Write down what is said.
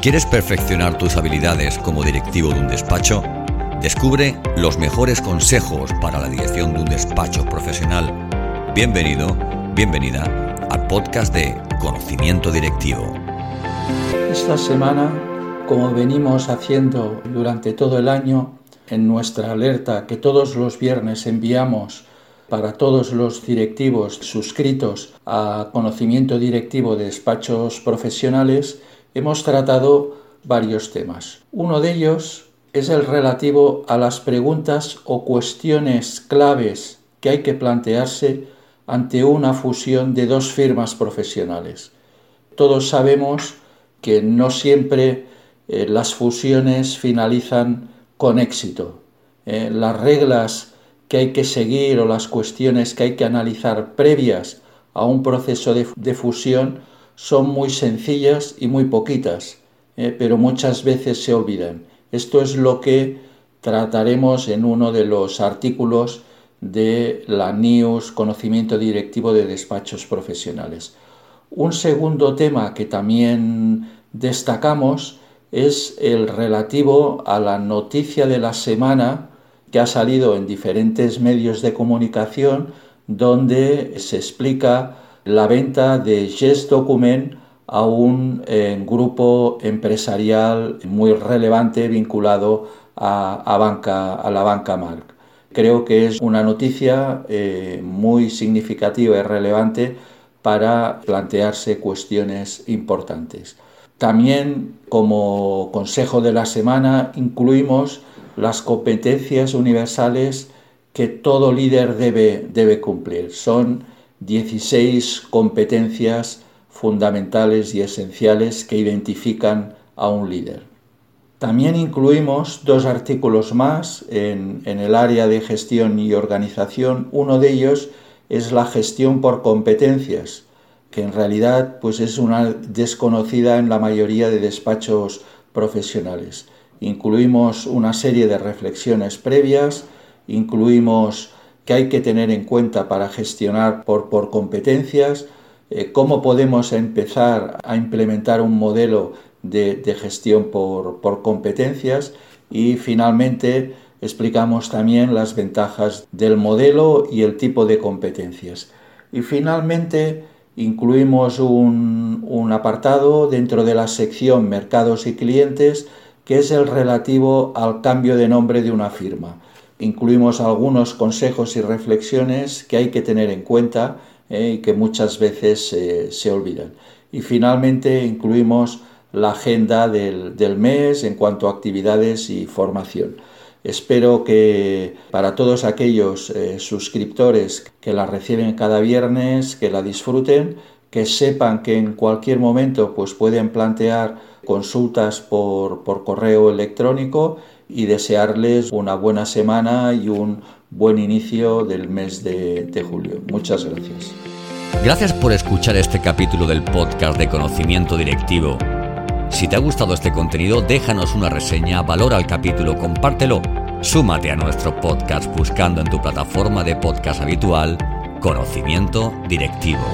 ¿Quieres perfeccionar tus habilidades como directivo de un despacho? Descubre los mejores consejos para la dirección de un despacho profesional. Bienvenido, bienvenida al podcast de Conocimiento Directivo. Esta semana, como venimos haciendo durante todo el año, en nuestra alerta que todos los viernes enviamos para todos los directivos suscritos a conocimiento directivo de despachos profesionales, hemos tratado varios temas. Uno de ellos es el relativo a las preguntas o cuestiones claves que hay que plantearse ante una fusión de dos firmas profesionales. Todos sabemos que no siempre eh, las fusiones finalizan con éxito. Eh, las reglas que hay que seguir o las cuestiones que hay que analizar previas a un proceso de, fusión son muy sencillas y muy poquitas, eh, pero muchas veces se olvidan. Esto es lo que trataremos en uno de los artículos de la News Conocimiento Directivo de Despachos Profesionales. Un segundo tema que también destacamos es el relativo a la noticia de la semana que ha salido en diferentes medios de comunicación donde se explica la venta de Gest Document a un eh, grupo empresarial muy relevante vinculado a, la banca Mark. Creo que es una noticia eh, muy significativa y relevante para plantearse cuestiones importantes. También como consejo de la semana incluimos las competencias universales que todo líder debe, debe cumplir. Son 16 competencias fundamentales y esenciales que identifican a un líder. También incluimos dos artículos más en, en, el área de gestión y organización. Uno de ellos es la gestión por competencias, que en realidad pues es una desconocida en la mayoría de despachos profesionales. Incluimos una serie de reflexiones previas, incluimos que hay que tener en cuenta para gestionar por, por competencias, eh, cómo podemos empezar a implementar un modelo de, de gestión por, por competencias y finalmente explicamos también las ventajas del modelo y el tipo de competencias. Y finalmente incluimos un, un, apartado dentro de la sección mercados y clientes que es el relativo al cambio de nombre de una firma. Incluimos algunos consejos y reflexiones que hay que tener en cuenta eh, y que muchas veces eh, se olvidan. Y finalmente incluimos la agenda del, mes en cuanto a actividades y formación. Espero que para todos aquellos eh, suscriptores que la reciben cada viernes, que la disfruten, que sepan que en cualquier momento pues pueden plantear consultas por, correo electrónico y desearles una buena semana y un buen inicio del mes de, julio. Muchas gracias. Gracias por escuchar este capítulo del podcast de conocimiento directivo. Si te ha gustado este contenido, déjanos una reseña, valora el capítulo, compártelo. Súmate a nuestro podcast buscando en tu plataforma de podcast habitual Conocimiento Directivo.